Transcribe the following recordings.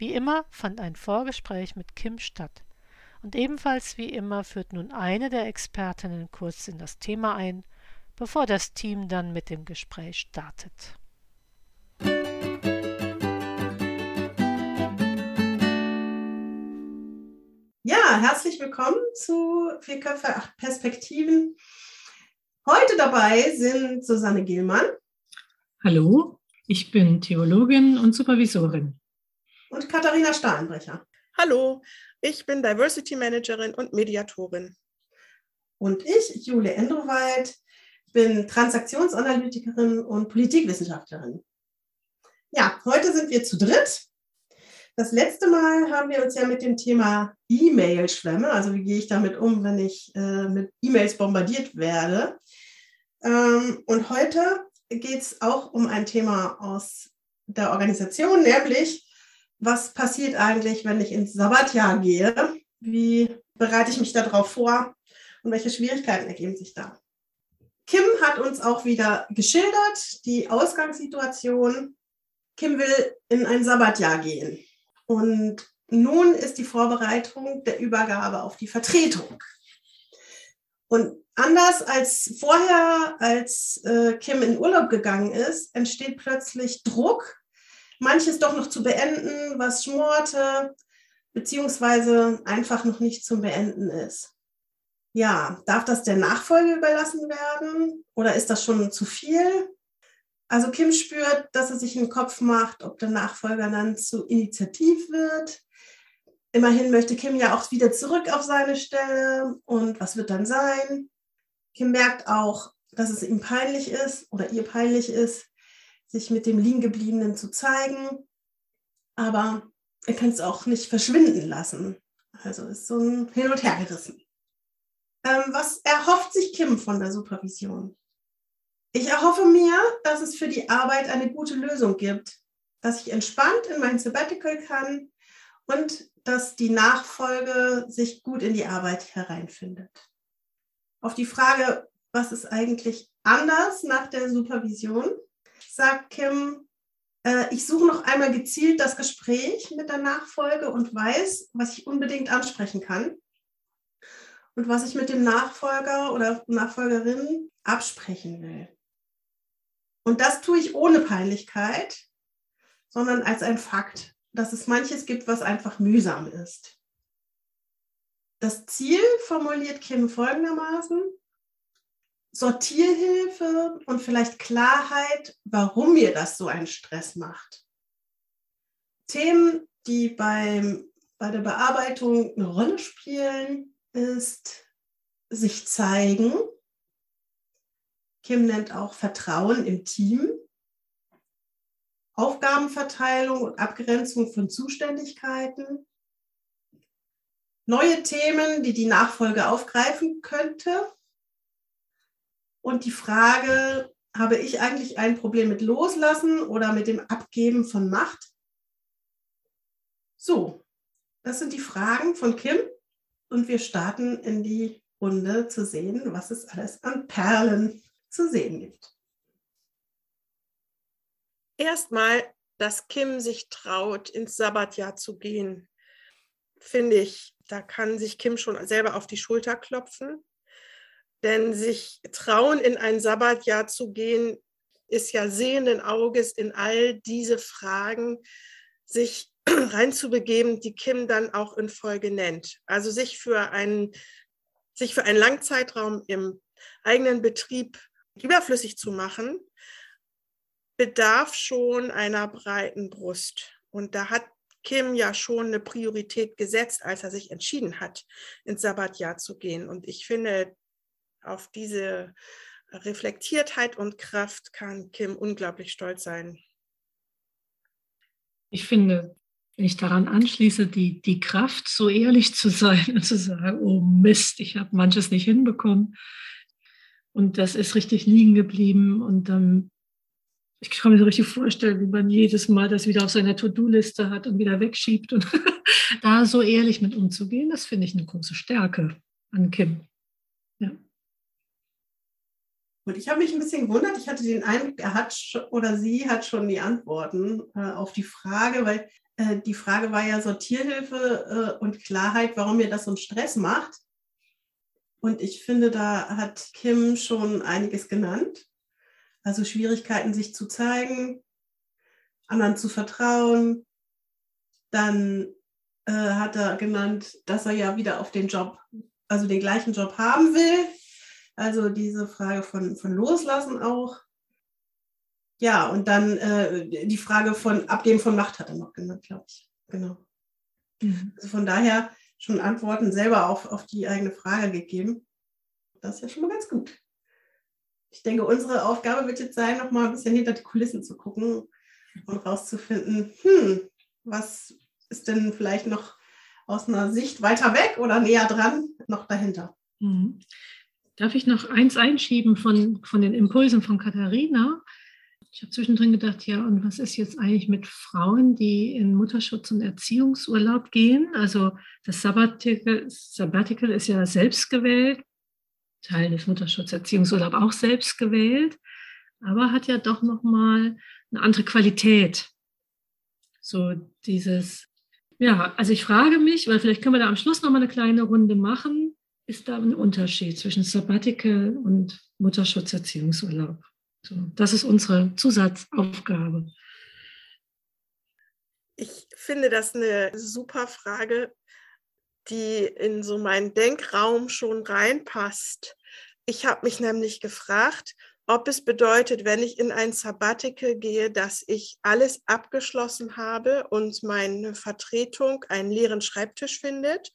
Wie immer fand ein Vorgespräch mit Kim statt. Und ebenfalls wie immer führt nun eine der Expertinnen kurz in das Thema ein, bevor das Team dann mit dem Gespräch startet. Ja, herzlich willkommen zu Vier Köpfe, acht Perspektiven. Heute dabei sind Susanne Gielmann. Hallo, ich bin Theologin und Supervisorin. Und Katharina Stahlenbrecher. Hallo, ich bin Diversity Managerin und Mediatorin. Und ich, Jule Endrowald, bin Transaktionsanalytikerin und Politikwissenschaftlerin. Ja, heute sind wir zu dritt. Das letzte Mal haben wir uns ja mit dem Thema E-Mail-Schwämme, also wie gehe ich damit um, wenn ich äh, mit E-Mails bombardiert werde. Ähm, und heute geht es auch um ein Thema aus der Organisation, nämlich was passiert eigentlich, wenn ich ins Sabbatjahr gehe? Wie bereite ich mich darauf vor und welche Schwierigkeiten ergeben sich da? Kim hat uns auch wieder geschildert, die Ausgangssituation. Kim will in ein Sabbatjahr gehen. Und nun ist die Vorbereitung der Übergabe auf die Vertretung. Und anders als vorher, als äh, Kim in Urlaub gegangen ist, entsteht plötzlich Druck, manches doch noch zu beenden, was schmorte, beziehungsweise einfach noch nicht zum Beenden ist. Ja, darf das der Nachfolge überlassen werden oder ist das schon zu viel? Also Kim spürt, dass er sich im Kopf macht, ob der Nachfolger dann zu initiativ wird. Immerhin möchte Kim ja auch wieder zurück auf seine Stelle und was wird dann sein? Kim merkt auch, dass es ihm peinlich ist oder ihr peinlich ist, sich mit dem Liegengebliebenen zu zeigen. Aber er kann es auch nicht verschwinden lassen. Also ist so ein Hin- und Hergerissen. Ähm, was erhofft sich Kim von der Supervision? Ich erhoffe mir, dass es für die Arbeit eine gute Lösung gibt, dass ich entspannt in mein Sabbatical kann und dass die Nachfolge sich gut in die Arbeit hereinfindet auf die Frage, was ist eigentlich anders nach der Supervision, sagt Kim, äh, ich suche noch einmal gezielt das Gespräch mit der Nachfolge und weiß, was ich unbedingt ansprechen kann und was ich mit dem Nachfolger oder Nachfolgerin absprechen will. Und das tue ich ohne Peinlichkeit, sondern als ein Fakt, dass es manches gibt, was einfach mühsam ist. Das Ziel formuliert Kim folgendermaßen. Sortierhilfe und vielleicht Klarheit, warum mir das so einen Stress macht. Themen, die beim, bei der Bearbeitung eine Rolle spielen, ist sich zeigen. Kim nennt auch Vertrauen im Team. Aufgabenverteilung und Abgrenzung von Zuständigkeiten neue Themen, die die Nachfolge aufgreifen könnte. Und die Frage, habe ich eigentlich ein Problem mit Loslassen oder mit dem Abgeben von Macht? So, das sind die Fragen von Kim und wir starten in die Runde zu sehen, was es alles an Perlen zu sehen gibt. Erstmal, dass Kim sich traut, ins Sabbatjahr zu gehen, finde ich da kann sich Kim schon selber auf die Schulter klopfen. Denn sich trauen, in ein Sabbatjahr zu gehen, ist ja sehenden Auges in all diese Fragen, sich reinzubegeben, die Kim dann auch in Folge nennt. Also sich für einen, sich für einen Langzeitraum im eigenen Betrieb überflüssig zu machen, bedarf schon einer breiten Brust. Und da hat Kim ja schon eine Priorität gesetzt, als er sich entschieden hat, ins Sabbatjahr zu gehen. Und ich finde, auf diese Reflektiertheit und Kraft kann Kim unglaublich stolz sein. Ich finde, wenn ich daran anschließe, die, die Kraft, so ehrlich zu sein und zu sagen, oh Mist, ich habe manches nicht hinbekommen und das ist richtig liegen geblieben und dann, ich kann mir so richtig vorstellen, wie man jedes Mal das wieder auf seiner To-Do-Liste hat und wieder wegschiebt und da so ehrlich mit umzugehen, das finde ich eine große Stärke an Kim. Und ich habe mich ein bisschen gewundert, ich hatte den Eindruck, er hat oder sie hat schon die Antworten äh, auf die Frage, weil äh, die Frage war ja Sortierhilfe äh, und Klarheit, warum mir das so einen Stress macht. Und ich finde, da hat Kim schon einiges genannt. Also Schwierigkeiten, sich zu zeigen, anderen zu vertrauen. Dann äh, hat er genannt, dass er ja wieder auf den Job, also den gleichen Job haben will. Also diese Frage von, von Loslassen auch. Ja, und dann äh, die Frage von Abgeben von Macht hat er noch genannt, glaube ich. Genau. Mhm. Also von daher schon Antworten selber auf, auf die eigene Frage gegeben. Das ist ja schon mal ganz gut. Ich denke, unsere Aufgabe wird jetzt sein, noch mal ein bisschen hinter die Kulissen zu gucken und rauszufinden, hm, was ist denn vielleicht noch aus einer Sicht weiter weg oder näher dran noch dahinter. Mhm. Darf ich noch eins einschieben von, von den Impulsen von Katharina? Ich habe zwischendrin gedacht, ja, und was ist jetzt eigentlich mit Frauen, die in Mutterschutz und Erziehungsurlaub gehen? Also das Sabbatical, Sabbatical ist ja selbst gewählt, Teil des Mutterschutz-Erziehungsurlaub auch selbst gewählt, aber hat ja doch nochmal eine andere Qualität. So dieses, ja, also ich frage mich, weil vielleicht können wir da am Schluss nochmal eine kleine Runde machen, ist da ein Unterschied zwischen Sabbatical und Mutterschutzerziehungsurlaub? So, das ist unsere Zusatzaufgabe. Ich finde das eine super Frage, die in so meinen Denkraum schon reinpasst. Ich habe mich nämlich gefragt, ob es bedeutet, wenn ich in ein Sabbatical gehe, dass ich alles abgeschlossen habe und meine Vertretung einen leeren Schreibtisch findet,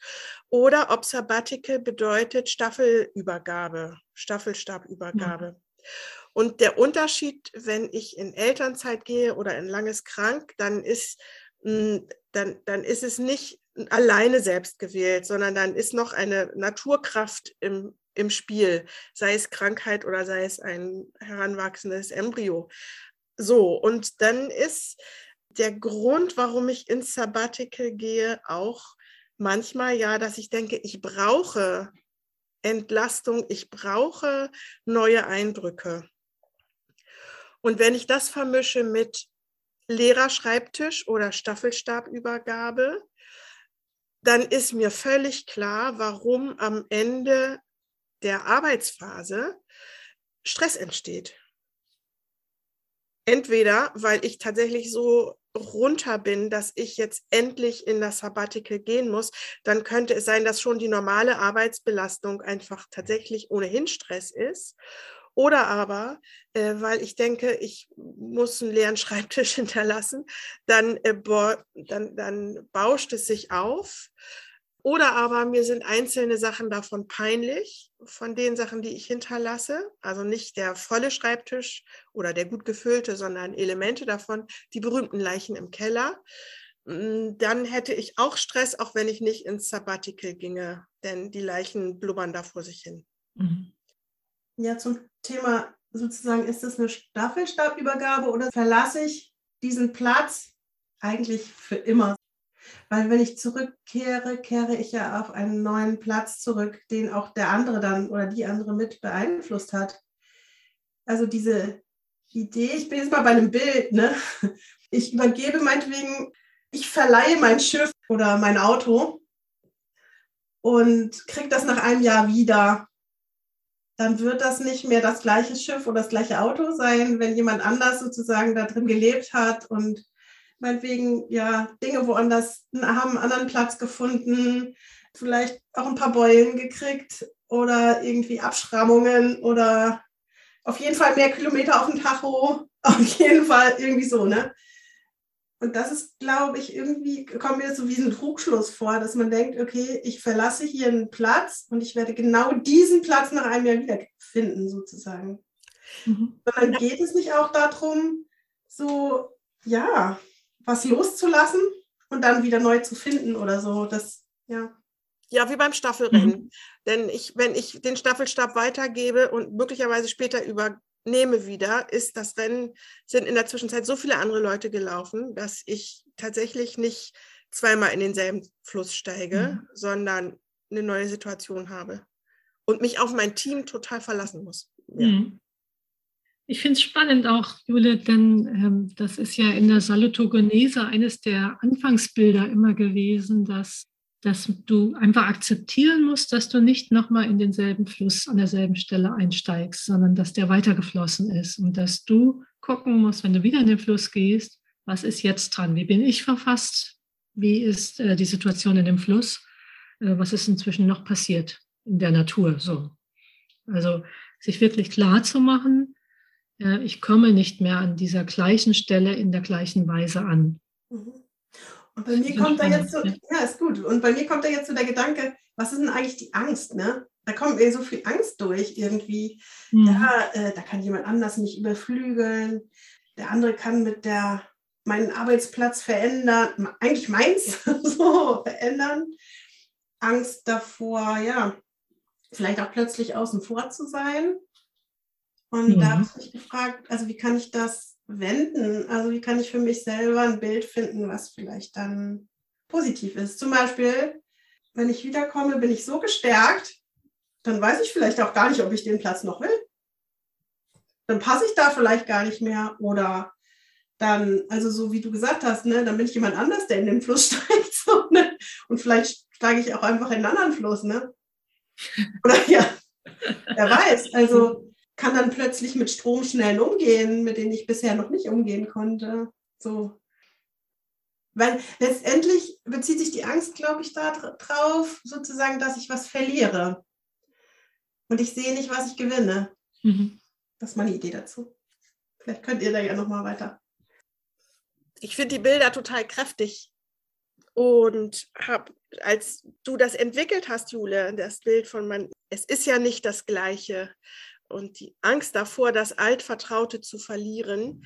oder ob Sabbatical bedeutet Staffelübergabe, Staffelstabübergabe. Ja. Und der Unterschied, wenn ich in Elternzeit gehe oder in langes Krank, dann ist, hm, dann, dann ist es nicht alleine selbst gewählt, sondern dann ist noch eine Naturkraft im, im Spiel, sei es Krankheit oder sei es ein heranwachsendes Embryo. So, und dann ist der Grund, warum ich ins Sabbatical gehe, auch manchmal ja, dass ich denke, ich brauche Entlastung, ich brauche neue Eindrücke. Und wenn ich das vermische mit Lehrerschreibtisch oder Staffelstabübergabe, dann ist mir völlig klar, warum am Ende der Arbeitsphase Stress entsteht. Entweder, weil ich tatsächlich so runter bin, dass ich jetzt endlich in das Sabbatical gehen muss, dann könnte es sein, dass schon die normale Arbeitsbelastung einfach tatsächlich ohnehin Stress ist. Oder aber, äh, weil ich denke, ich muss einen leeren Schreibtisch hinterlassen, dann, äh, dann, dann bauscht es sich auf. Oder aber mir sind einzelne Sachen davon peinlich, von den Sachen, die ich hinterlasse. Also nicht der volle Schreibtisch oder der gut gefüllte, sondern Elemente davon, die berühmten Leichen im Keller. Mm, dann hätte ich auch Stress, auch wenn ich nicht ins Sabbatical ginge, denn die Leichen blubbern da vor sich hin. Mhm. Ja, zum Thema sozusagen, ist das eine Staffelstabübergabe oder verlasse ich diesen Platz eigentlich für immer? Weil wenn ich zurückkehre, kehre ich ja auf einen neuen Platz zurück, den auch der andere dann oder die andere mit beeinflusst hat. Also diese Idee, ich bin jetzt mal bei einem Bild, ne? Ich übergebe meinetwegen, ich verleihe mein Schiff oder mein Auto und kriege das nach einem Jahr wieder dann wird das nicht mehr das gleiche Schiff oder das gleiche Auto sein, wenn jemand anders sozusagen da drin gelebt hat und meinetwegen ja Dinge woanders haben einen anderen Platz gefunden, vielleicht auch ein paar Beulen gekriegt oder irgendwie Abschrammungen oder auf jeden Fall mehr Kilometer auf dem Tacho, auf jeden Fall irgendwie so, ne? Und das ist, glaube ich, irgendwie, kommt mir so wie ein Trugschluss vor, dass man denkt, okay, ich verlasse hier einen Platz und ich werde genau diesen Platz nach einem Jahr wiederfinden, sozusagen. Mhm. Sondern geht es nicht auch darum, so, ja, was loszulassen und dann wieder neu zu finden oder so. Das, ja. Ja, wie beim Staffelrennen. Mhm. Denn ich, wenn ich den Staffelstab weitergebe und möglicherweise später übernehme wieder, ist das Rennen, sind in der Zwischenzeit so viele andere Leute gelaufen, dass ich tatsächlich nicht zweimal in denselben Fluss steige, mhm. sondern eine neue Situation habe und mich auf mein Team total verlassen muss. Ja. Mhm. Ich finde es spannend auch, Jule, denn ähm, das ist ja in der Salutogenese eines der Anfangsbilder immer gewesen, dass, dass du einfach akzeptieren musst, dass du nicht nochmal in denselben Fluss an derselben Stelle einsteigst, sondern dass der weitergeflossen ist und dass du gucken musst, wenn du wieder in den Fluss gehst, was ist jetzt dran? Wie bin ich verfasst? Wie ist äh, die Situation in dem Fluss? Äh, was ist inzwischen noch passiert in der Natur? So. Also sich wirklich klar zu machen, ich komme nicht mehr an dieser gleichen Stelle in der gleichen Weise an. Mhm. Und bei mir kommt da jetzt so, ja, ist gut. Und bei mir kommt da jetzt so der Gedanke, was ist denn eigentlich die Angst, ne? Da kommt mir so viel Angst durch irgendwie. Mhm. Ja, äh, da kann jemand anders mich überflügeln. Der andere kann mit der meinen Arbeitsplatz verändern, eigentlich meins so verändern. Angst davor, ja, vielleicht auch plötzlich außen vor zu sein. Und mhm. da habe ich mich gefragt, also wie kann ich das wenden? Also wie kann ich für mich selber ein Bild finden, was vielleicht dann positiv ist? Zum Beispiel, wenn ich wiederkomme, bin ich so gestärkt, dann weiß ich vielleicht auch gar nicht, ob ich den Platz noch will. Dann passe ich da vielleicht gar nicht mehr oder dann, also so wie du gesagt hast, ne, dann bin ich jemand anders, der in den Fluss steigt. So, ne? Und vielleicht steige ich auch einfach in einen anderen Fluss, ne? Oder ja, wer weiß. Also kann dann plötzlich mit Stromschnellen umgehen, mit denen ich bisher noch nicht umgehen konnte. So. Weil letztendlich bezieht sich die Angst, glaube ich, darauf, sozusagen, dass ich was verliere. Und ich sehe nicht, was ich gewinne. Mhm. Das ist meine Idee dazu. Vielleicht könnt ihr da ja nochmal weiter. Ich finde die Bilder total kräftig. Und hab, als du das entwickelt hast, Jule, das Bild von man, es ist ja nicht das Gleiche und die Angst davor, das Altvertraute zu verlieren.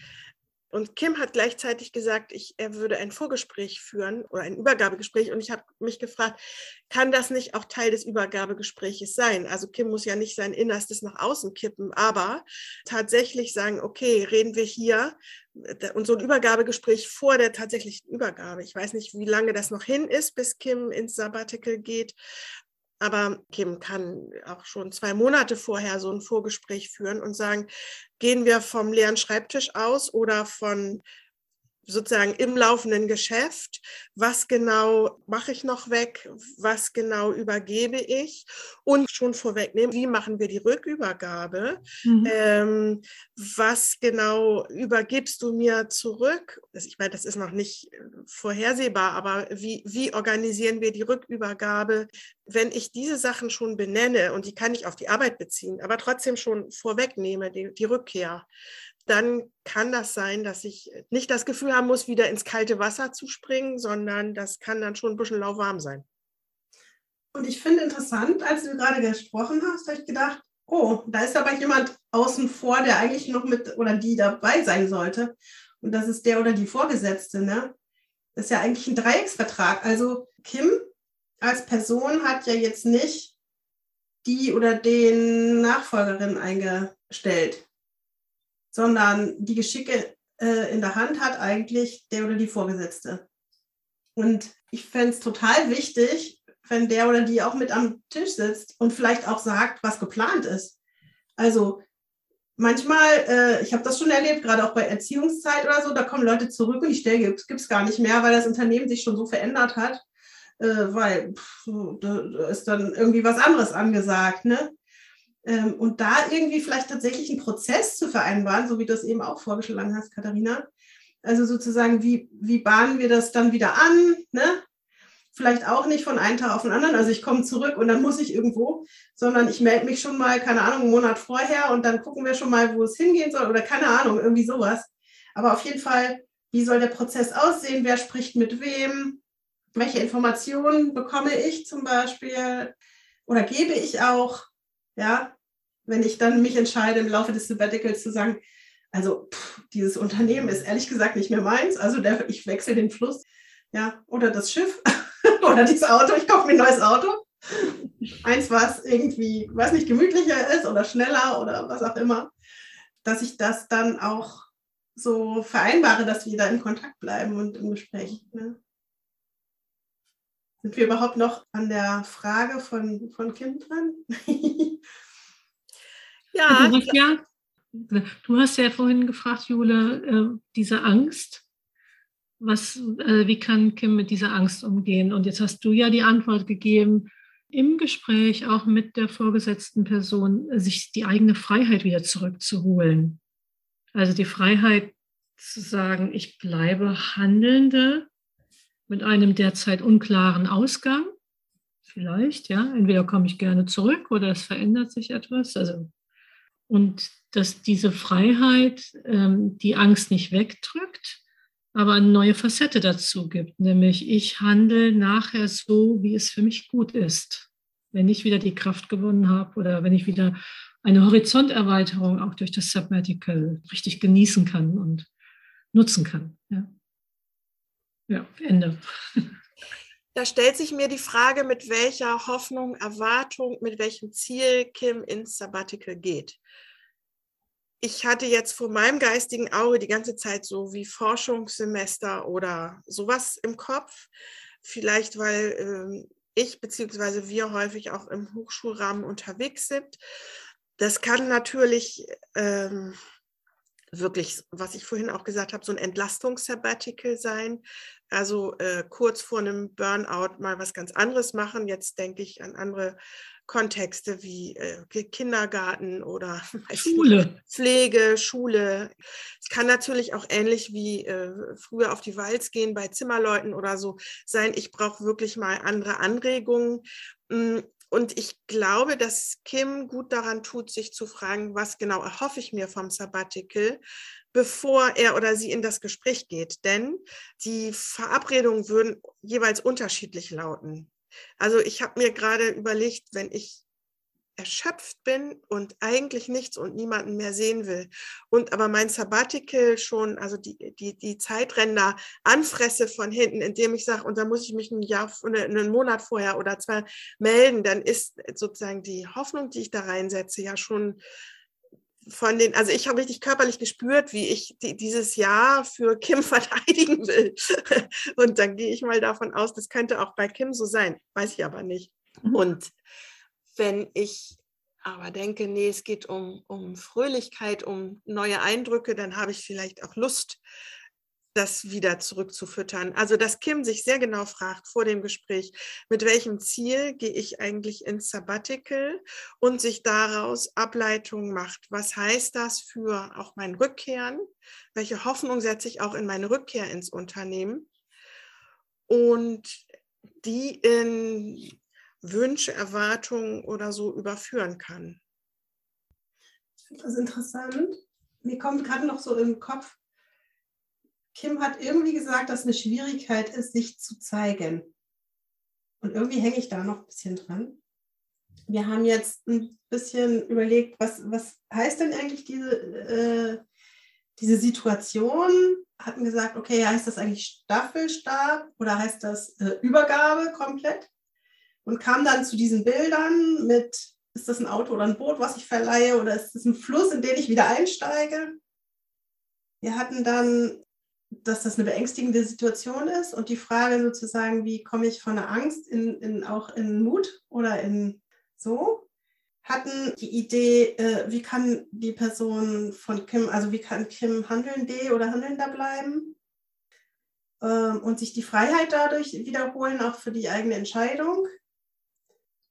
Und Kim hat gleichzeitig gesagt, ich, er würde ein Vorgespräch führen oder ein Übergabegespräch. Und ich habe mich gefragt, kann das nicht auch Teil des Übergabegesprächs sein? Also Kim muss ja nicht sein Innerstes nach außen kippen, aber tatsächlich sagen, okay, reden wir hier und so ein Übergabegespräch vor der tatsächlichen Übergabe. Ich weiß nicht, wie lange das noch hin ist, bis Kim ins Sabbatical geht. Aber Kim kann auch schon zwei Monate vorher so ein Vorgespräch führen und sagen, gehen wir vom leeren Schreibtisch aus oder von sozusagen im laufenden Geschäft, was genau mache ich noch weg, was genau übergebe ich? Und schon vorwegnehmen, wie machen wir die Rückübergabe, mhm. ähm, was genau übergibst du mir zurück. Ich meine, das ist noch nicht vorhersehbar, aber wie, wie organisieren wir die Rückübergabe, wenn ich diese Sachen schon benenne? Und die kann ich auf die Arbeit beziehen, aber trotzdem schon vorwegnehme, die, die Rückkehr dann kann das sein, dass ich nicht das Gefühl haben muss, wieder ins kalte Wasser zu springen, sondern das kann dann schon ein bisschen lauwarm sein. Und ich finde interessant, als du gerade gesprochen hast, habe ich gedacht, oh, da ist aber jemand außen vor, der eigentlich noch mit oder die dabei sein sollte. Und das ist der oder die Vorgesetzte. Ne? Das ist ja eigentlich ein Dreiecksvertrag. Also Kim als Person hat ja jetzt nicht die oder den Nachfolgerin eingestellt sondern die Geschicke äh, in der Hand hat eigentlich der oder die Vorgesetzte. Und ich fände es total wichtig, wenn der oder die auch mit am Tisch sitzt und vielleicht auch sagt, was geplant ist. Also manchmal, äh, ich habe das schon erlebt, gerade auch bei Erziehungszeit oder so, da kommen Leute zurück und die Stelle gibt es gar nicht mehr, weil das Unternehmen sich schon so verändert hat, äh, weil pff, da ist dann irgendwie was anderes angesagt. Ne? Ähm, und da irgendwie vielleicht tatsächlich einen Prozess zu vereinbaren, so wie du es eben auch vorgeschlagen hast, Katharina. Also sozusagen, wie, wie bahnen wir das dann wieder an? Ne? Vielleicht auch nicht von einem Tag auf den anderen. Also ich komme zurück und dann muss ich irgendwo, sondern ich melde mich schon mal, keine Ahnung, einen Monat vorher und dann gucken wir schon mal, wo es hingehen soll oder keine Ahnung, irgendwie sowas. Aber auf jeden Fall, wie soll der Prozess aussehen? Wer spricht mit wem? Welche Informationen bekomme ich zum Beispiel oder gebe ich auch? Ja, wenn ich dann mich entscheide, im Laufe des Sabbaticals zu sagen, Also pff, dieses Unternehmen ist ehrlich gesagt nicht mehr meins. Also der, ich wechsle den Fluss. Ja, oder das Schiff oder dieses Auto. Ich kaufe mir ein neues Auto. Eins, was irgendwie, weiß nicht, gemütlicher ist oder schneller oder was auch immer. Dass ich das dann auch so vereinbare, dass wir da in Kontakt bleiben und im Gespräch. Ne? Sind wir überhaupt noch an der Frage von, von Kim dran? ja, ja, Du hast ja vorhin gefragt, Jule, äh, diese Angst. Was, äh, wie kann Kim mit dieser Angst umgehen? Und jetzt hast du ja die Antwort gegeben, im Gespräch auch mit der vorgesetzten Person, sich die eigene Freiheit wieder zurückzuholen. Also die Freiheit zu sagen, ich bleibe Handelnde mit einem derzeit unklaren Ausgang. Vielleicht, ja. Entweder komme ich gerne zurück oder es verändert sich etwas. Also, und dass diese Freiheit ähm, die Angst nicht wegdrückt, aber eine neue Facette dazu gibt, nämlich ich handle nachher so, wie es für mich gut ist. Wenn ich wieder die Kraft gewonnen habe oder wenn ich wieder eine Horizonterweiterung auch durch das Submedical richtig genießen kann und nutzen kann. Ja, ja Ende. Da stellt sich mir die Frage, mit welcher Hoffnung, Erwartung, mit welchem Ziel Kim ins Sabbatical geht ich hatte jetzt vor meinem geistigen Auge die ganze Zeit so wie Forschungssemester oder sowas im Kopf. Vielleicht, weil ähm, ich bzw. wir häufig auch im Hochschulrahmen unterwegs sind. Das kann natürlich ähm, wirklich, was ich vorhin auch gesagt habe, so ein Entlastungssabbatical sein. Also äh, kurz vor einem Burnout mal was ganz anderes machen. Jetzt denke ich an andere Kontexte wie äh, Kindergarten oder Schule. Pflege, Schule. Es kann natürlich auch ähnlich wie äh, früher auf die Walz gehen bei Zimmerleuten oder so sein. Ich brauche wirklich mal andere Anregungen. Und ich glaube, dass Kim gut daran tut, sich zu fragen, was genau erhoffe ich mir vom Sabbatical, bevor er oder sie in das Gespräch geht. Denn die Verabredungen würden jeweils unterschiedlich lauten. Also ich habe mir gerade überlegt, wenn ich erschöpft bin und eigentlich nichts und niemanden mehr sehen will und aber mein Sabbatical schon, also die, die, die Zeitränder anfresse von hinten, indem ich sage, und da muss ich mich ein Jahr, einen Monat vorher oder zwei melden, dann ist sozusagen die Hoffnung, die ich da reinsetze, ja schon von den, also ich habe richtig körperlich gespürt, wie ich die, dieses Jahr für Kim verteidigen will. Und dann gehe ich mal davon aus, das könnte auch bei Kim so sein, weiß ich aber nicht. Mhm. Und wenn ich aber denke, nee, es geht um, um Fröhlichkeit, um neue Eindrücke, dann habe ich vielleicht auch Lust, das wieder zurückzufüttern. Also, dass Kim sich sehr genau fragt vor dem Gespräch, mit welchem Ziel gehe ich eigentlich ins Sabbatical und sich daraus Ableitungen macht. Was heißt das für auch mein Rückkehren? Welche Hoffnung setze ich auch in meine Rückkehr ins Unternehmen? Und die in Wünsche, Erwartungen oder so überführen kann. Das ist interessant. Mir kommt gerade noch so im Kopf, Kim hat irgendwie gesagt, dass eine Schwierigkeit ist, sich zu zeigen. Und irgendwie hänge ich da noch ein bisschen dran. Wir haben jetzt ein bisschen überlegt, was, was heißt denn eigentlich diese, äh, diese Situation? Hatten gesagt, okay, heißt das eigentlich Staffelstab oder heißt das äh, Übergabe komplett? Und kam dann zu diesen Bildern mit, ist das ein Auto oder ein Boot, was ich verleihe oder ist das ein Fluss, in den ich wieder einsteige? Wir hatten dann dass das eine beängstigende Situation ist und die Frage sozusagen, wie komme ich von der Angst in, in auch in Mut oder in so, hatten die Idee, äh, wie kann die Person von Kim, also wie kann Kim handelnde oder handelnder bleiben ähm, und sich die Freiheit dadurch wiederholen, auch für die eigene Entscheidung.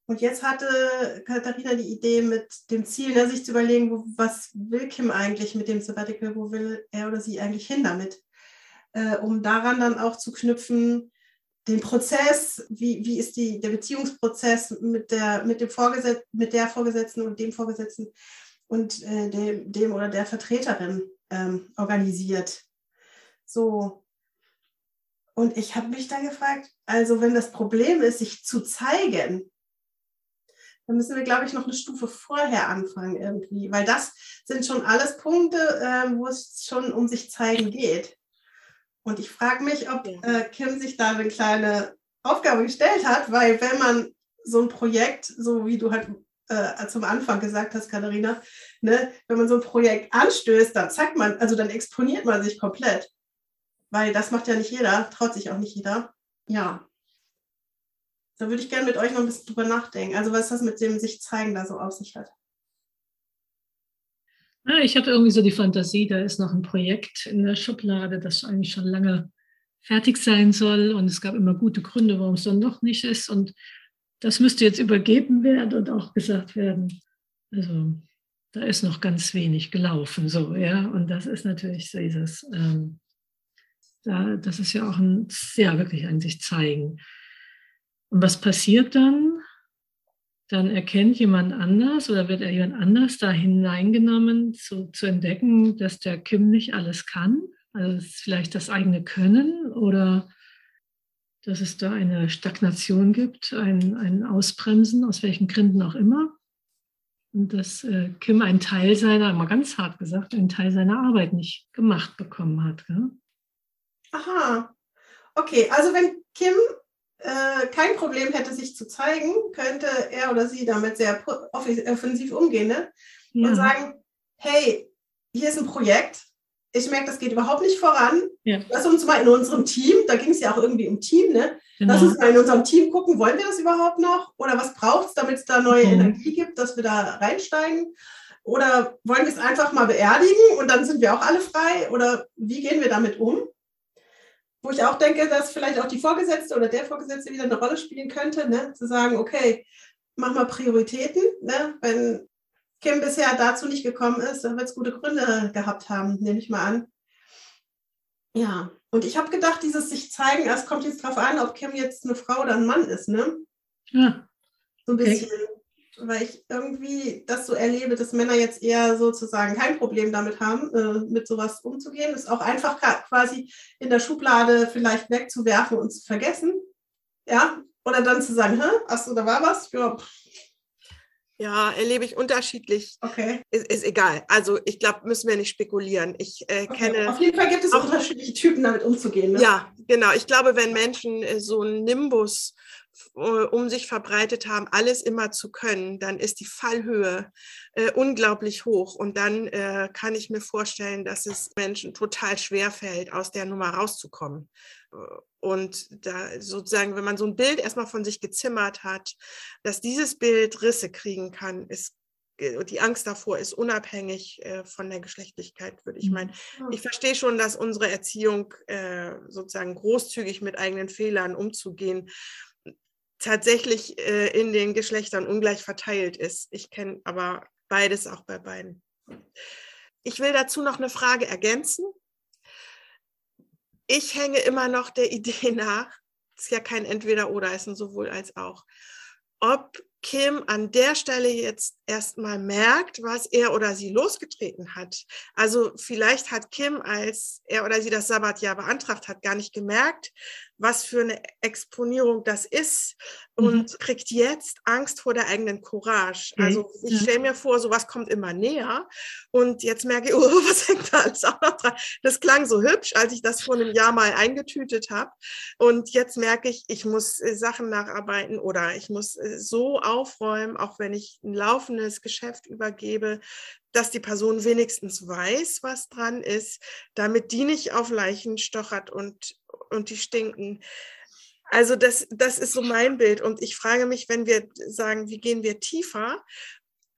Und jetzt hatte Katharina die Idee mit dem Ziel, ne, sich zu überlegen, wo, was will Kim eigentlich mit dem Sabbatical, wo will er oder sie eigentlich hin damit? äh, um daran dann auch zu knüpfen, den Prozess, wie, wie ist die, der Beziehungsprozess mit der, mit, dem Vorgesetz, mit der Vorgesetzten und dem Vorgesetzten und äh, dem, dem oder der Vertreterin ähm, organisiert. So. Und ich habe mich dann gefragt, also wenn das Problem ist, sich zu zeigen, Da müssen wir, glaube ich, noch eine Stufe vorher anfangen irgendwie, weil das sind schon alles Punkte, äh, wo es schon um sich zeigen geht. Und ich frage mich, ob äh, Kim sich da eine kleine Aufgabe gestellt hat, weil wenn man so ein Projekt, so wie du halt äh, zum Anfang gesagt hast, Katharina, ne, wenn man so ein Projekt anstößt, dann zeigt man, also dann exponiert man sich komplett. Weil das macht ja nicht jeder, traut sich auch nicht jeder. Ja. Da würde ich gerne mit euch noch ein bisschen drüber nachdenken. Also was das mit dem sich zeigen da so auf sich hat. Ich hatte irgendwie so die Fantasie, da ist noch ein Projekt in der Schublade, das eigentlich schon lange fertig sein soll. Und es gab immer gute Gründe, warum es dann noch nicht ist. Und das müsste jetzt übergeben werden und auch gesagt werden. Also da ist noch ganz wenig gelaufen, so, ja. Und das ist natürlich so dieses, ähm, da, das ist ja auch ein, ja, wirklich ein sich zeigen. Und was passiert dann? Dann erkennt jemand anders oder wird er jemand anders da hineingenommen, zu, zu entdecken, dass der Kim nicht alles kann. Also vielleicht das eigene Können oder dass es da eine Stagnation gibt, ein, ein Ausbremsen, aus welchen Gründen auch immer. Und dass äh, Kim einen Teil seiner, mal ganz hart gesagt, einen Teil seiner Arbeit nicht gemacht bekommen hat. Gell? Aha. Okay, also wenn Kim äh, kein Problem hätte, sich zu zeigen, könnte er oder sie damit sehr offensiv umgehen ne? ja. und sagen, hey, hier ist ein Projekt, ich merke, das geht überhaupt nicht voran. Ja. Lass uns mal in unserem Team, da ging es ja auch irgendwie um Team, ne? Genau. Lass uns mal in unserem Team gucken, wollen wir das überhaupt noch? Oder was braucht es, damit es da neue mhm. Energie gibt, dass wir da reinsteigen? Oder wollen wir es einfach mal beerdigen und dann sind wir auch alle frei? Oder wie gehen wir damit um? Wo ich auch denke, dass vielleicht auch die Vorgesetzte oder der Vorgesetzte wieder eine Rolle spielen könnte, ne? zu sagen, okay, mach mal Prioritäten. Ne? Wenn Kim bisher dazu nicht gekommen ist, dann wird es gute Gründe gehabt haben, nehme ich mal an. Ja, und ich habe gedacht, dieses sich zeigen, es kommt jetzt darauf an, ob Kim jetzt eine Frau oder ein Mann ist, ne? Ja. So ein bisschen. Okay. Weil ich irgendwie das so erlebe, dass Männer jetzt eher sozusagen kein Problem damit haben, äh, mit sowas umzugehen. Ist auch einfach quasi in der Schublade vielleicht wegzuwerfen und zu vergessen. Ja, oder dann zu sagen, Hä? achso, da war was. Ja, ja, erlebe ich unterschiedlich. Okay. Ist, ist egal. Also ich glaube, müssen wir nicht spekulieren. Ich äh, okay. kenne. Auf jeden Fall gibt es auch unterschiedliche Typen, damit umzugehen. Ne? Ja, genau. Ich glaube, wenn Menschen äh, so einen Nimbus um sich verbreitet haben, alles immer zu können, dann ist die Fallhöhe äh, unglaublich hoch. Und dann äh, kann ich mir vorstellen, dass es Menschen total schwer fällt, aus der Nummer rauszukommen. Und da sozusagen, wenn man so ein Bild erstmal von sich gezimmert hat, dass dieses Bild Risse kriegen kann, ist äh, die Angst davor ist unabhängig äh, von der Geschlechtlichkeit, würde ich meinen. Mhm. Ich verstehe schon, dass unsere Erziehung äh, sozusagen großzügig mit eigenen Fehlern umzugehen tatsächlich in den Geschlechtern ungleich verteilt ist. Ich kenne aber beides auch bei beiden. Ich will dazu noch eine Frage ergänzen ich hänge immer noch der Idee nach, ist ja kein Entweder-Oder, ist ein sowohl als auch, ob Kim an der Stelle jetzt erstmal merkt, was er oder sie losgetreten hat. Also vielleicht hat Kim, als er oder sie das Sabbatjahr beantragt hat, gar nicht gemerkt, was für eine Exponierung das ist und mhm. kriegt jetzt Angst vor der eigenen Courage. Mhm. Also ich stelle mir vor, sowas kommt immer näher und jetzt merke ich, oh, was hängt da alles auch noch dran? Das klang so hübsch, als ich das vor einem Jahr mal eingetütet habe und jetzt merke ich, ich muss äh, Sachen nacharbeiten oder ich muss äh, so aufräumen, auch wenn ich ein laufendes Geschäft übergebe, dass die Person wenigstens weiß, was dran ist, damit die nicht auf Leichen stochert und und die stinken. Also das, das ist so mein Bild. Und ich frage mich, wenn wir sagen, wie gehen wir tiefer,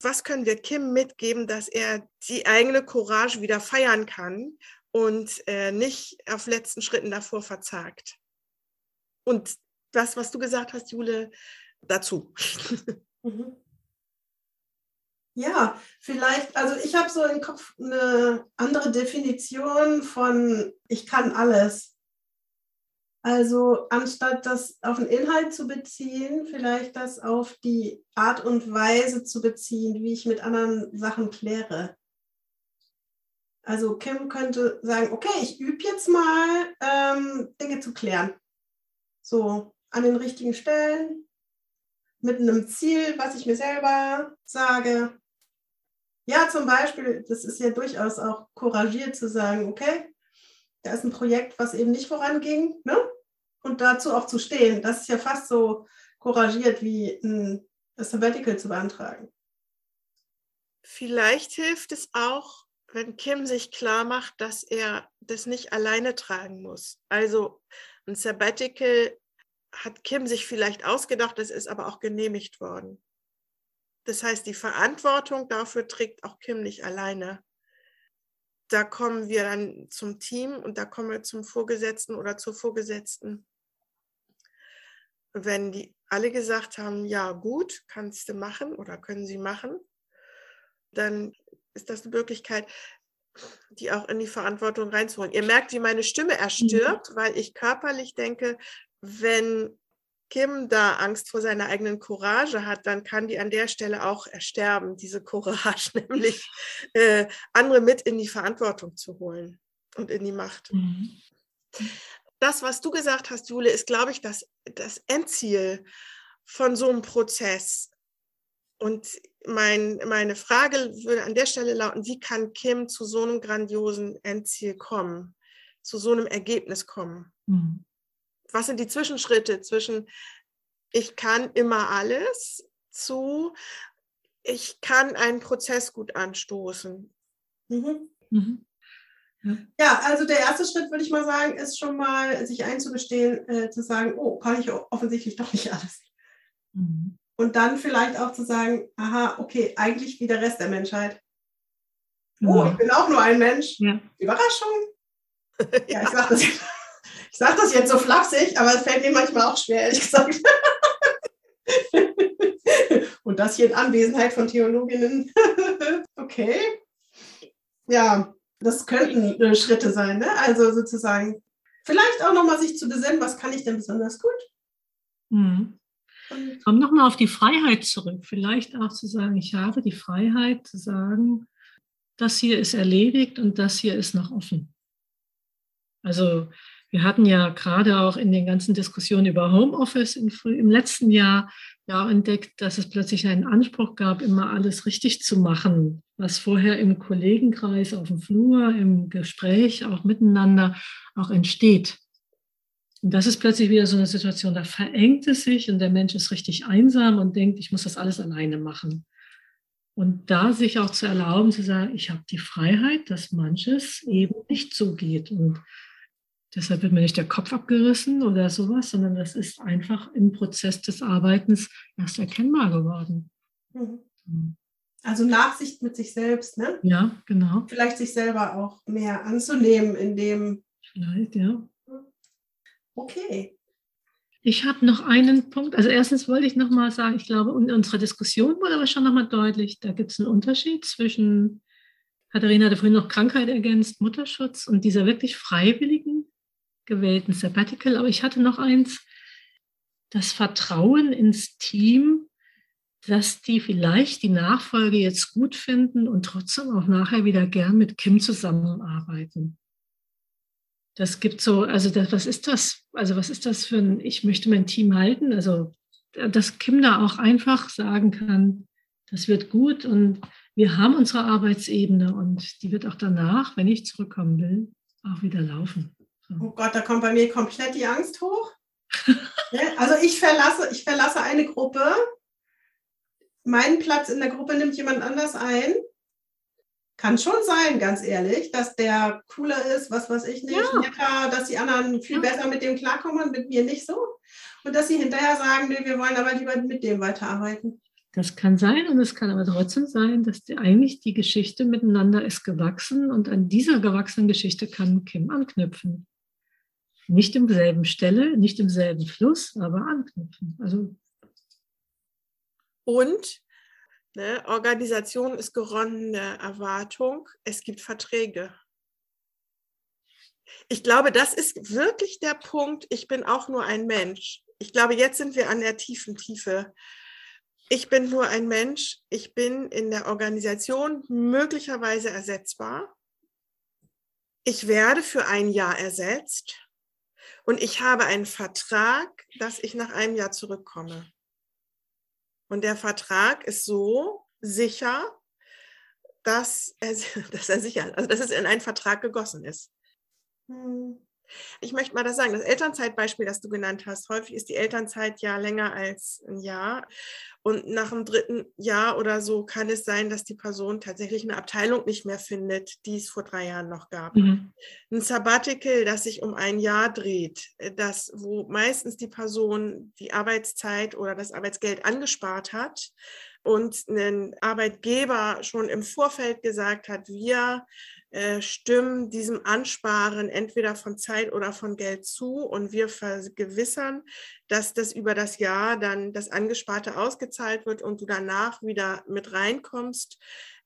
was können wir Kim mitgeben, dass er die eigene Courage wieder feiern kann und äh, nicht auf letzten Schritten davor verzagt? Und das, was du gesagt hast, Jule, dazu. Mhm. Ja, vielleicht, also ich habe so im Kopf eine andere Definition von ich kann alles. Also anstatt das auf den Inhalt zu beziehen, vielleicht das auf die Art und Weise zu beziehen, wie ich mit anderen Sachen kläre. Also Kim könnte sagen, okay, ich übe jetzt mal ähm, Dinge zu klären. So an den richtigen Stellen. mit einem Ziel, was ich mir selber sage. Ja, zum Beispiel, das ist ja durchaus auch couragiert zu sagen, okay, da ist ein Projekt, was eben nicht voranging, ne? Und dazu auch zu stehen. Das ist ja fast so couragiert wie ein Sabbatical zu beantragen. Vielleicht hilft es auch, wenn Kim sich klar macht, dass er das nicht alleine tragen muss. Also ein Sabbatical hat Kim sich vielleicht ausgedacht, das ist aber auch genehmigt worden. Das heißt, die Verantwortung dafür trägt auch Kim nicht alleine. Da kommen wir dann zum Team und da kommen wir zum Vorgesetzten oder zur Vorgesetzten. Wenn die alle gesagt haben, ja gut, kannst du machen oder können sie machen, dann ist das eine Möglichkeit, die auch in die Verantwortung reinzuholen. Ihr merkt, wie meine Stimme erstirbt, mhm. weil ich körperlich denke, wenn Kim da Angst vor seiner eigenen Courage hat, dann kann die an der Stelle auch ersterben, diese Courage, nämlich äh, andere mit in die Verantwortung zu holen und in die Macht. Mhm. Das, was du gesagt hast, Jule, ist, glaube ich, das, das Endziel von so einem Prozess. Und mein, meine Frage würde an der Stelle lauten, wie kann Kim zu so einem grandiosen Endziel kommen, zu so einem Ergebnis kommen? Mhm. Was sind die Zwischenschritte zwischen ich kann immer alles zu ich kann einen Prozess gut anstoßen? Mhm. Mhm. Ja. ja. also der erste Schritt, würde ich mal sagen, ist schon mal, sich einzugestehen, äh, zu sagen, oh, kann ich offensichtlich doch nicht alles. Mhm. Und dann vielleicht auch zu sagen, aha, okay, eigentlich wie der Rest der Menschheit. Oh, ich bin auch nur ein Mensch. Ja. Überraschung. ja, ich sage das, sag das jetzt so flapsig, aber es fällt mir manchmal auch schwer, ehrlich gesagt. Und das hier in Anwesenheit von Theologinnen. okay. Ja, das könnten äh, Schritte sein. Ne? Also sozusagen, vielleicht auch nochmal sich zu besinnen, was kann ich denn besonders gut? Mhm. Komm nochmal auf die Freiheit zurück. Vielleicht auch zu sagen, ich habe die Freiheit zu sagen, das hier ist erledigt und das hier ist noch offen. Also wir hatten ja gerade auch in den ganzen Diskussionen über Homeoffice im, letzten Jahr ja entdeckt, dass es plötzlich einen Anspruch gab, immer alles richtig zu machen, was vorher im Kollegenkreis, auf dem Flur, im Gespräch, auch miteinander auch entsteht. Und das ist plötzlich wieder so eine Situation, da verengt es sich und der Mensch ist richtig einsam und denkt, ich muss das alles alleine machen. Und da sich auch zu erlauben, zu sagen, ich habe die Freiheit, dass manches eben nicht so geht. Und deshalb wird mir nicht der Kopf abgerissen oder sowas, sondern das ist einfach im Prozess des Arbeitens erst erkennbar geworden. Mhm. Also Nachsicht mit sich selbst, ne? Ja, genau. Vielleicht sich selber auch mehr anzunehmen, in dem. Vielleicht, ja. Okay. Ich habe noch einen Punkt. Also erstens wollte ich noch mal sagen, ich glaube, in unserer Diskussion wurde aber schon noch mal deutlich, da gibt es einen Unterschied zwischen, Katharina hatte vorhin noch Krankheit ergänzt, Mutterschutz und dieser wirklich freiwilligen gewählten Sabbatical. Aber ich hatte noch eins, das Vertrauen ins Team, dass die vielleicht die Nachfolge jetzt gut finden und trotzdem auch nachher wieder gern mit Kim zusammenarbeiten das gibt so, also das, was ist das? Also was ist das für ein, ich möchte mein Team halten? Also, dass Kim da auch einfach sagen kann, das wird gut und wir haben unsere Arbeitsebene und die wird auch danach, wenn ich zurückkommen will, auch wieder laufen. So. Oh Gott, da kommt bei mir komplett die Angst hoch. also ich verlasse, ich verlasse eine Gruppe. Meinen Platz in der Gruppe nimmt jemand anders ein kann schon sein, ganz ehrlich, dass der cooler ist, was weiß ich nicht, ja. netter, dass die anderen viel ja. besser mit dem klarkommen und mit mir nicht so. Und dass sie hinterher sagen, nee, wir wollen aber lieber mit dem weiterarbeiten. Das kann sein und es kann aber trotzdem sein, dass die, eigentlich die Geschichte miteinander ist gewachsen und an dieser gewachsenen Geschichte kann Kim anknüpfen. Nicht im selben Stelle, nicht im selben Fluss, aber anknüpfen. Also und Ne? Organisation ist geronnene Erwartung. Es gibt Verträge. Ich glaube, das ist wirklich der Punkt. Ich bin auch nur ein Mensch. Ich glaube, jetzt sind wir an der tiefen Tiefe. Ich bin nur ein Mensch. Ich bin in der Organisation möglicherweise ersetzbar. Ich werde für ein Jahr ersetzt und ich habe einen Vertrag, dass ich nach einem Jahr zurückkomme. Und der Vertrag ist so sicher, dass er, dass er sicher, also dass es in einen Vertrag gegossen ist. Hm. Ich möchte mal das sagen, das Elternzeitbeispiel, das du genannt hast, häufig ist die Elternzeit ja länger als ein Jahr. Und nach dem dritten Jahr oder so kann es sein, dass die Person tatsächlich eine Abteilung nicht mehr findet, die es vor drei Jahren noch gab. Mhm. Ein Sabbatical, das sich um ein Jahr dreht, äh, das, wo meistens die Person die Arbeitszeit oder das Arbeitsgeld angespart hat, und ein Arbeitgeber schon im Vorfeld gesagt hat, wir äh, stimmen diesem Ansparen entweder von Zeit oder von Geld zu und wir vergewissern, dass das über das Jahr dann das Angesparte ausgezahlt wird und du danach wieder mit reinkommst,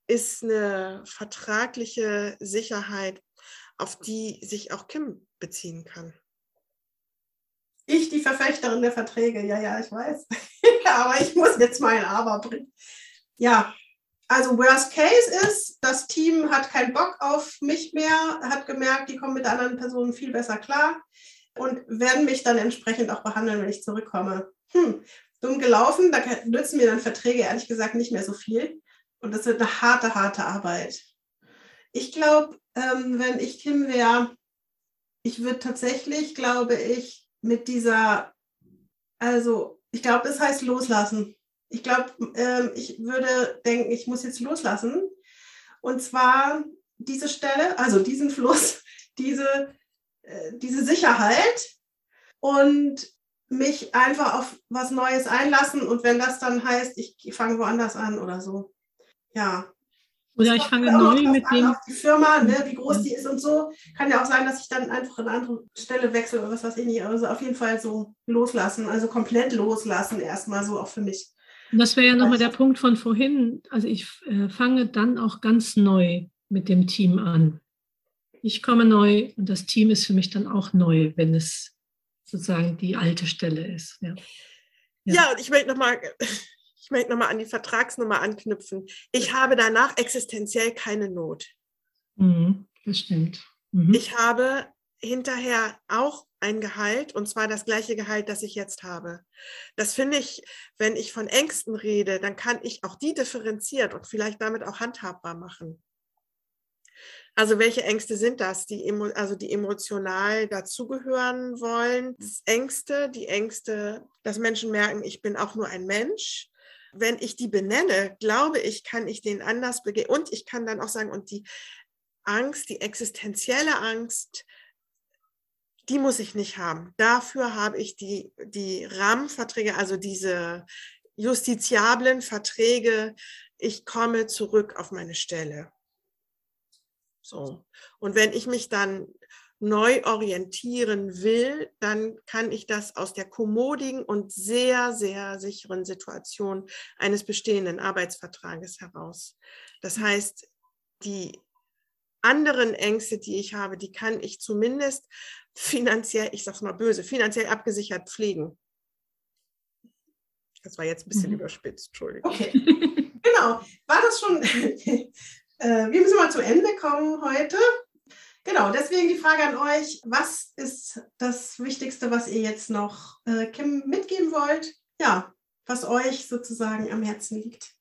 ist eine vertragliche Sicherheit, auf die sich auch Kim beziehen kann. Ich, die Verfechterin der Verträge, ja, ja, ich weiß. Aber ich muss jetzt mein Aber bringen. Ja, also Worst Case ist, das Team hat keinen Bock auf mich mehr, hat gemerkt, die kommen mit anderen Personen viel besser klar und werden mich dann entsprechend auch behandeln, wenn ich zurückkomme. Hm, dumm gelaufen, da nützen mir dann Verträge ehrlich gesagt nicht mehr so viel. Und das wird eine harte, harte Arbeit. Ich glaube, ähm, wenn ich Kim wäre, ich würde tatsächlich, glaube ich, mit dieser, also ich glaube, das heißt loslassen ich glaube, ähm, ich würde denken, ich muss jetzt loslassen. Und zwar diese Stelle, also diesen Fluss, diese, äh, diese Sicherheit und mich einfach auf was Neues einlassen. Und wenn das dann heißt, ich fange woanders an oder so. Ja. Oder ich fange neu mit dem. Die Firma, ne, wie groß die ist und so. Kann ja auch sein, dass ich dann einfach eine andere Stelle wechsle oder was weiß ich nicht. Also auf jeden Fall so loslassen, also komplett loslassen, erstmal so auch für mich. Und das wäre ja nochmal der Punkt von vorhin. Also ich äh, fange dann auch ganz neu mit dem Team an. Ich komme neu und das Team ist für mich dann auch neu, wenn es sozusagen die alte Stelle ist. Ja, ja. ja ich möchte nochmal ich möchte noch an die Vertragsnummer anknüpfen. Ich habe danach existenziell keine Not. Mhm, das stimmt. Mhm. Ich habe hinterher auch ein Gehalt und zwar das gleiche Gehalt, das ich jetzt habe. Das finde ich, wenn ich von Ängsten rede, dann kann ich auch die differenziert und vielleicht damit auch handhabbar machen. Also welche Ängste sind das, die, also die emotional dazugehören wollen? Das Ängste, die Ängste, dass Menschen merken, ich bin auch nur ein Mensch. Wenn ich die benenne, glaube ich, kann ich denen anders begehen. Und ich kann dann auch sagen, und die Angst, die existenzielle Angst, die muss ich nicht haben. Dafür habe ich die, die Rahmenverträge, also diese justiziablen Verträge. Ich komme zurück auf meine Stelle. So. Und wenn ich mich dann neu orientieren will, dann kann ich das aus der kommodigen und sehr, sehr sicheren Situation eines bestehenden Arbeitsvertrages heraus. Das heißt, die anderen Ängste, die ich habe, die kann ich zumindest finanziell, ich sag's mal böse, finanziell abgesichert pflegen. Das war jetzt ein bisschen mhm. überspitzt, Entschuldigung. Okay, genau. War das schon? äh, wir müssen mal zu Ende kommen heute. Genau, deswegen die Frage an euch, was ist das Wichtigste, was ihr jetzt noch äh, Kim mitgeben wollt? Ja, was euch sozusagen am Herzen liegt.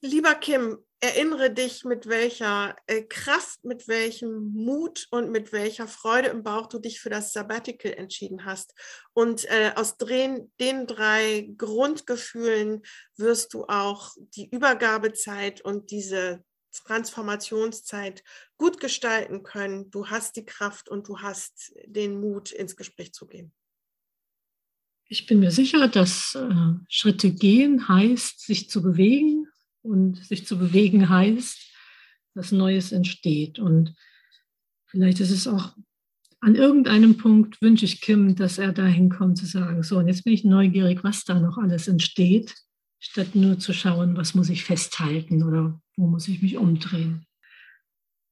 Lieber Kim, erinnere dich, mit welcher äh, Kraft, mit welchem Mut und mit welcher Freude im Bauch du dich für das Sabbatical entschieden hast. Und äh, aus den, den drei Grundgefühlen wirst du auch die Übergabezeit und diese Transformationszeit gut gestalten können. Du hast die Kraft und du hast den Mut, ins Gespräch zu gehen. Ich bin mir sicher, dass äh, Schritte gehen heißt, sich zu bewegen, und sich zu bewegen heißt, dass Neues entsteht. Und vielleicht ist es auch an irgendeinem Punkt wünsche ich Kim, dass er dahin kommt zu sagen, so, und jetzt bin ich neugierig, was da noch alles entsteht, statt nur zu schauen, was muss ich festhalten oder wo muss ich mich umdrehen.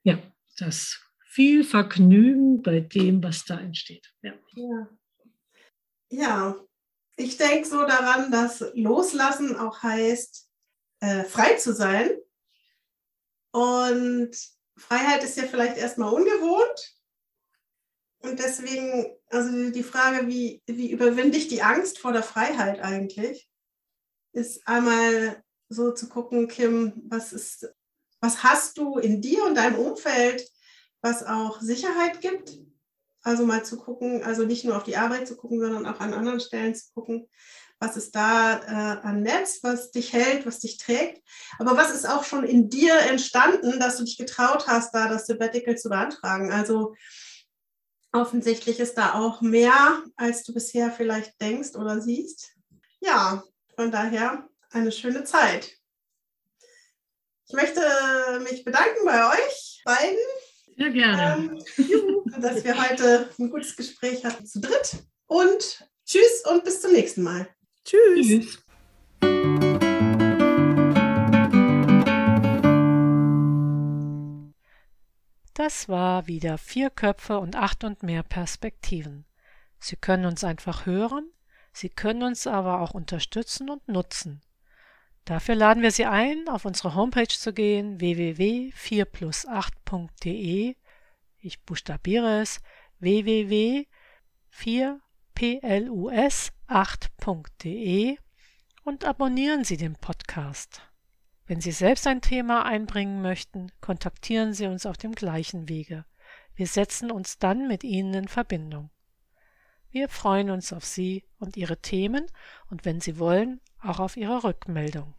Ja, das viel Vergnügen bei dem, was da entsteht. Ja. ja. ja. ich denke so daran, dass Loslassen auch heißt, äh, frei zu sein. Und Freiheit ist ja vielleicht erstmal ungewohnt. Und deswegen, also die Frage, wie, wie überwinde ich die Angst vor der Freiheit eigentlich? Ist einmal so zu gucken, Kim, was ist, was hast du in dir und deinem Umfeld, was auch Sicherheit gibt? Also mal zu gucken, also nicht nur auf die Arbeit zu gucken, sondern auch an anderen Stellen zu gucken, was ist da äh, an Netz, was dich hält, was dich trägt. Aber was ist auch schon in dir entstanden, dass du dich getraut hast, da das Sabbatical zu beantragen? Also offensichtlich ist da auch mehr, als du bisher vielleicht denkst oder siehst. Ja, von daher eine schöne Zeit. Ich möchte mich bedanken bei euch beiden. Sehr gerne. Ähm, dass wir heute ein gutes Gespräch hatten zu dritt. Und tschüss und bis zum nächsten Mal. Tschüss. Tschüss. Das war wieder vier Köpfe und acht und mehr Perspektiven. Sie können uns einfach hören, Sie können uns aber auch unterstützen und nutzen. Dafür laden wir Sie ein, auf unsere Homepage zu gehen www.4plus8.de. Ich buchstabiere es www.4plus8.de und abonnieren Sie den Podcast. Wenn Sie selbst ein Thema einbringen möchten, kontaktieren Sie uns auf dem gleichen Wege. Wir setzen uns dann mit Ihnen in Verbindung. Wir freuen uns auf Sie und Ihre Themen und wenn Sie wollen, auch auf Ihre Rückmeldung.